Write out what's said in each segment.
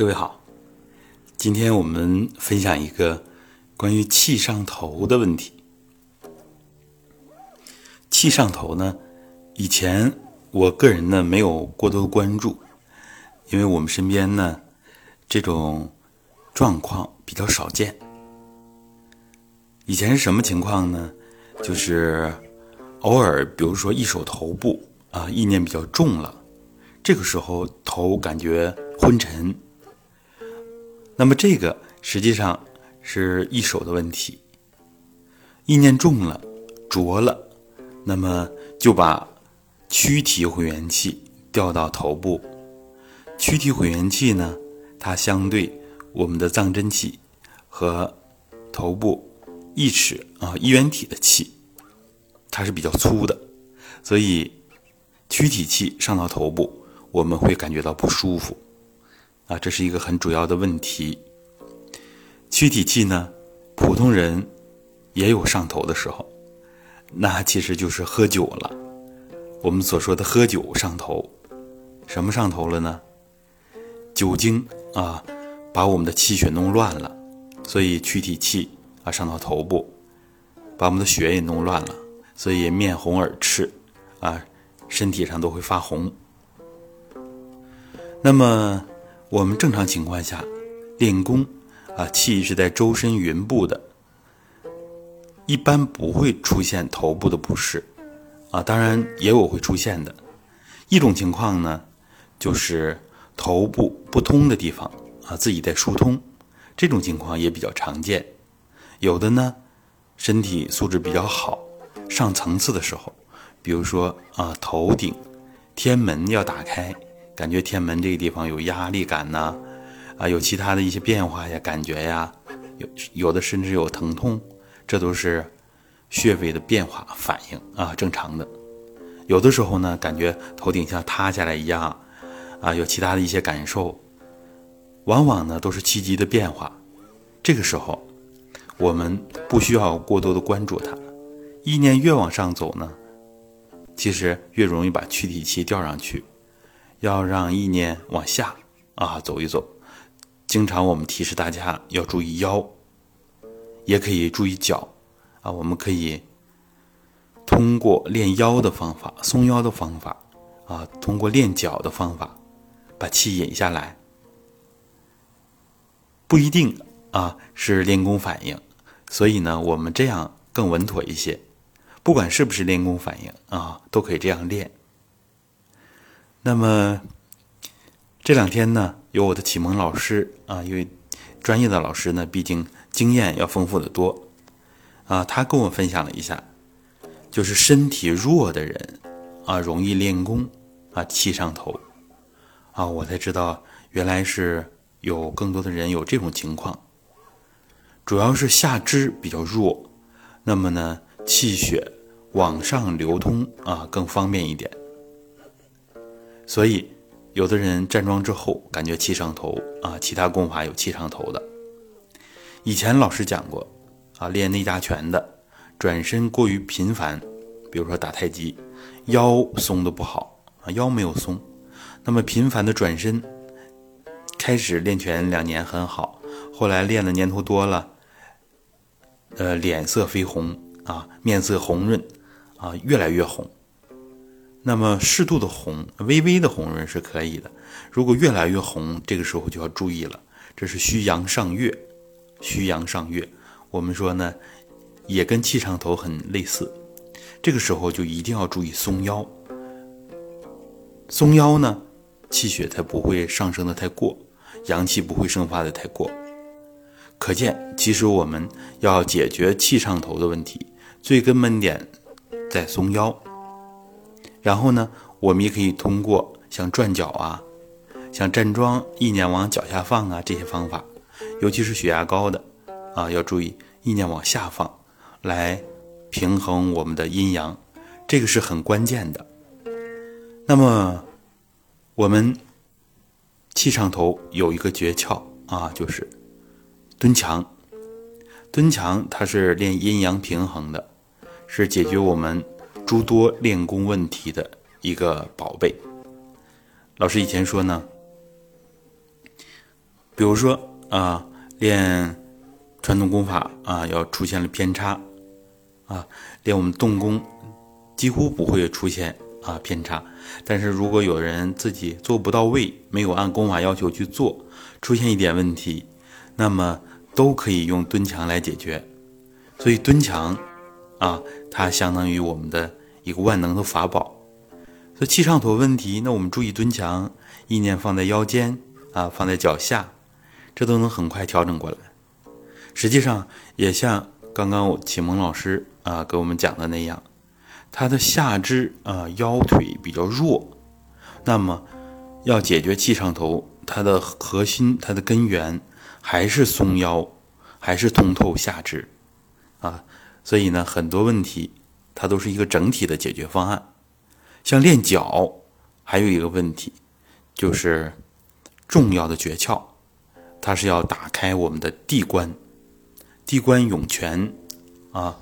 各位好，今天我们分享一个关于气上头的问题。气上头呢，以前我个人呢没有过多关注，因为我们身边呢这种状况比较少见。以前是什么情况呢？就是偶尔，比如说一手头部啊，意念比较重了，这个时候头感觉昏沉。那么这个实际上是一手的问题，意念重了，浊了，那么就把躯体混元气调到头部。躯体混元气呢，它相对我们的藏真气和头部一尺啊一元体的气，它是比较粗的，所以躯体气上到头部，我们会感觉到不舒服。啊，这是一个很主要的问题。躯体气呢，普通人也有上头的时候，那其实就是喝酒了。我们所说的喝酒上头，什么上头了呢？酒精啊，把我们的气血弄乱了，所以躯体气啊上到头部，把我们的血也弄乱了，所以面红耳赤，啊，身体上都会发红。那么。我们正常情况下练功啊，气是在周身云部的，一般不会出现头部的不适啊。当然也有会出现的。一种情况呢，就是头部不通的地方啊，自己在疏通，这种情况也比较常见。有的呢，身体素质比较好，上层次的时候，比如说啊，头顶天门要打开。感觉天门这个地方有压力感呢，啊，有其他的一些变化呀，感觉呀，有有的甚至有疼痛，这都是穴位的变化反应啊，正常的。有的时候呢，感觉头顶像塌下来一样，啊，有其他的一些感受，往往呢都是气机的变化。这个时候，我们不需要过多的关注它，意念越往上走呢，其实越容易把躯体气调上去。要让意念往下啊走一走，经常我们提示大家要注意腰，也可以注意脚啊。我们可以通过练腰的方法、松腰的方法啊，通过练脚的方法，把气引下来。不一定啊是练功反应，所以呢，我们这样更稳妥一些。不管是不是练功反应啊，都可以这样练。那么这两天呢，有我的启蒙老师啊，因为专业的老师呢，毕竟经验要丰富的多啊。他跟我分享了一下，就是身体弱的人啊，容易练功啊，气上头啊。我才知道，原来是有更多的人有这种情况，主要是下肢比较弱，那么呢，气血往上流通啊，更方便一点。所以，有的人站桩之后感觉气上头啊，其他功法有气上头的。以前老师讲过，啊，练内家拳的转身过于频繁，比如说打太极，腰松的不好啊，腰没有松，那么频繁的转身，开始练拳两年很好，后来练的年头多了，呃，脸色绯红啊，面色红润啊，越来越红。那么适度的红，微微的红润是可以的。如果越来越红，这个时候就要注意了，这是虚阳上月，虚阳上月。我们说呢，也跟气上头很类似。这个时候就一定要注意松腰，松腰呢，气血才不会上升的太过，阳气不会生发的太过。可见，其实我们要解决气上头的问题，最根本点在松腰。然后呢，我们也可以通过像转脚啊，像站桩，意念往脚下放啊这些方法，尤其是血压高的啊，要注意意念往下放，来平衡我们的阴阳，这个是很关键的。那么我们气上头有一个诀窍啊，就是蹲墙。蹲墙它是练阴阳平衡的，是解决我们。诸多练功问题的一个宝贝。老师以前说呢，比如说啊，练传统功法啊，要出现了偏差啊，练我们动功几乎不会出现啊偏差。但是如果有人自己做不到位，没有按功法要求去做，出现一点问题，那么都可以用蹲墙来解决。所以蹲墙啊，它相当于我们的一个万能的法宝。所以气上头问题，那我们注意蹲墙，意念放在腰间啊，放在脚下。这都能很快调整过来。实际上，也像刚刚我启蒙老师啊给我们讲的那样，他的下肢啊腰腿比较弱，那么要解决气上头，它的核心、它的根源还是松腰，还是通透下肢啊。所以呢，很多问题它都是一个整体的解决方案。像练脚，还有一个问题，就是重要的诀窍。它是要打开我们的地关，地关涌泉，啊，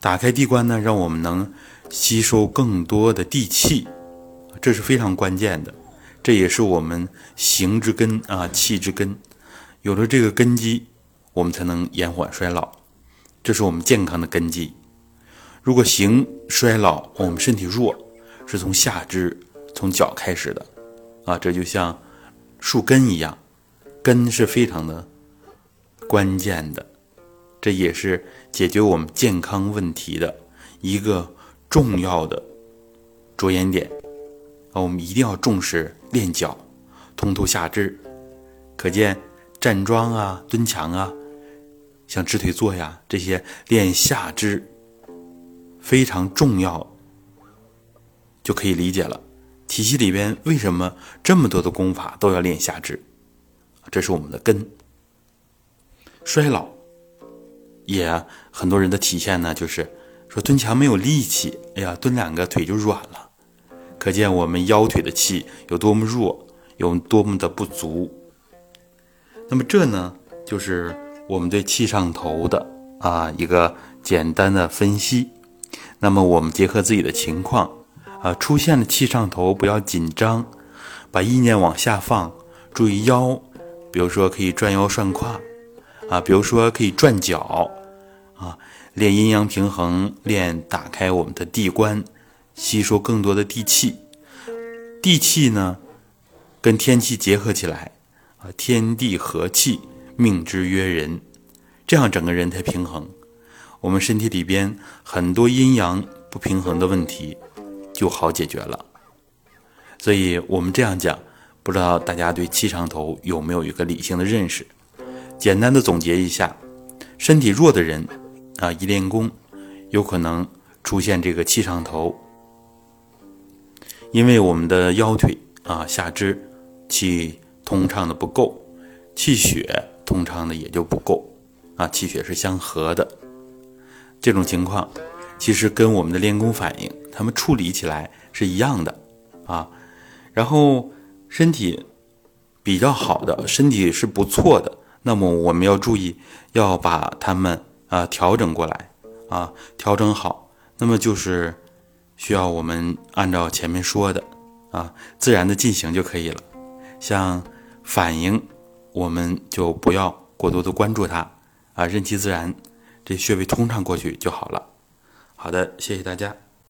打开地关呢，让我们能吸收更多的地气，这是非常关键的，这也是我们形之根啊，气之根，有了这个根基，我们才能延缓衰老，这是我们健康的根基。如果形衰老，我们身体弱，是从下肢从脚开始的，啊，这就像树根一样。根是非常的关键的，这也是解决我们健康问题的一个重要的着眼点啊！我们一定要重视练脚，通透下肢。可见站桩啊、蹲墙啊，像直腿坐呀这些练下肢非常重要，就可以理解了。体系里边为什么这么多的功法都要练下肢？这是我们的根。衰老，也很多人的体现呢，就是说蹲墙没有力气，哎呀，蹲两个腿就软了，可见我们腰腿的气有多么弱，有多么的不足。那么这呢，就是我们对气上头的啊一个简单的分析。那么我们结合自己的情况啊，出现了气上头，不要紧张，把意念往下放，注意腰。比如说可以转腰涮胯，啊，比如说可以转脚，啊，练阴阳平衡，练打开我们的地关，吸收更多的地气。地气呢，跟天气结合起来，啊，天地和气，命之曰人，这样整个人才平衡。我们身体里边很多阴阳不平衡的问题就好解决了。所以我们这样讲。不知道大家对气上头有没有一个理性的认识？简单的总结一下，身体弱的人啊，一练功有可能出现这个气上头，因为我们的腰腿啊下肢气通畅的不够，气血通畅的也就不够啊，气血是相合的。这种情况其实跟我们的练功反应，他们处理起来是一样的啊，然后。身体比较好的，身体是不错的，那么我们要注意，要把他们啊调整过来啊，调整好，那么就是需要我们按照前面说的啊，自然的进行就可以了。像反应，我们就不要过多的关注它啊，任其自然，这穴位通畅过去就好了。好的，谢谢大家。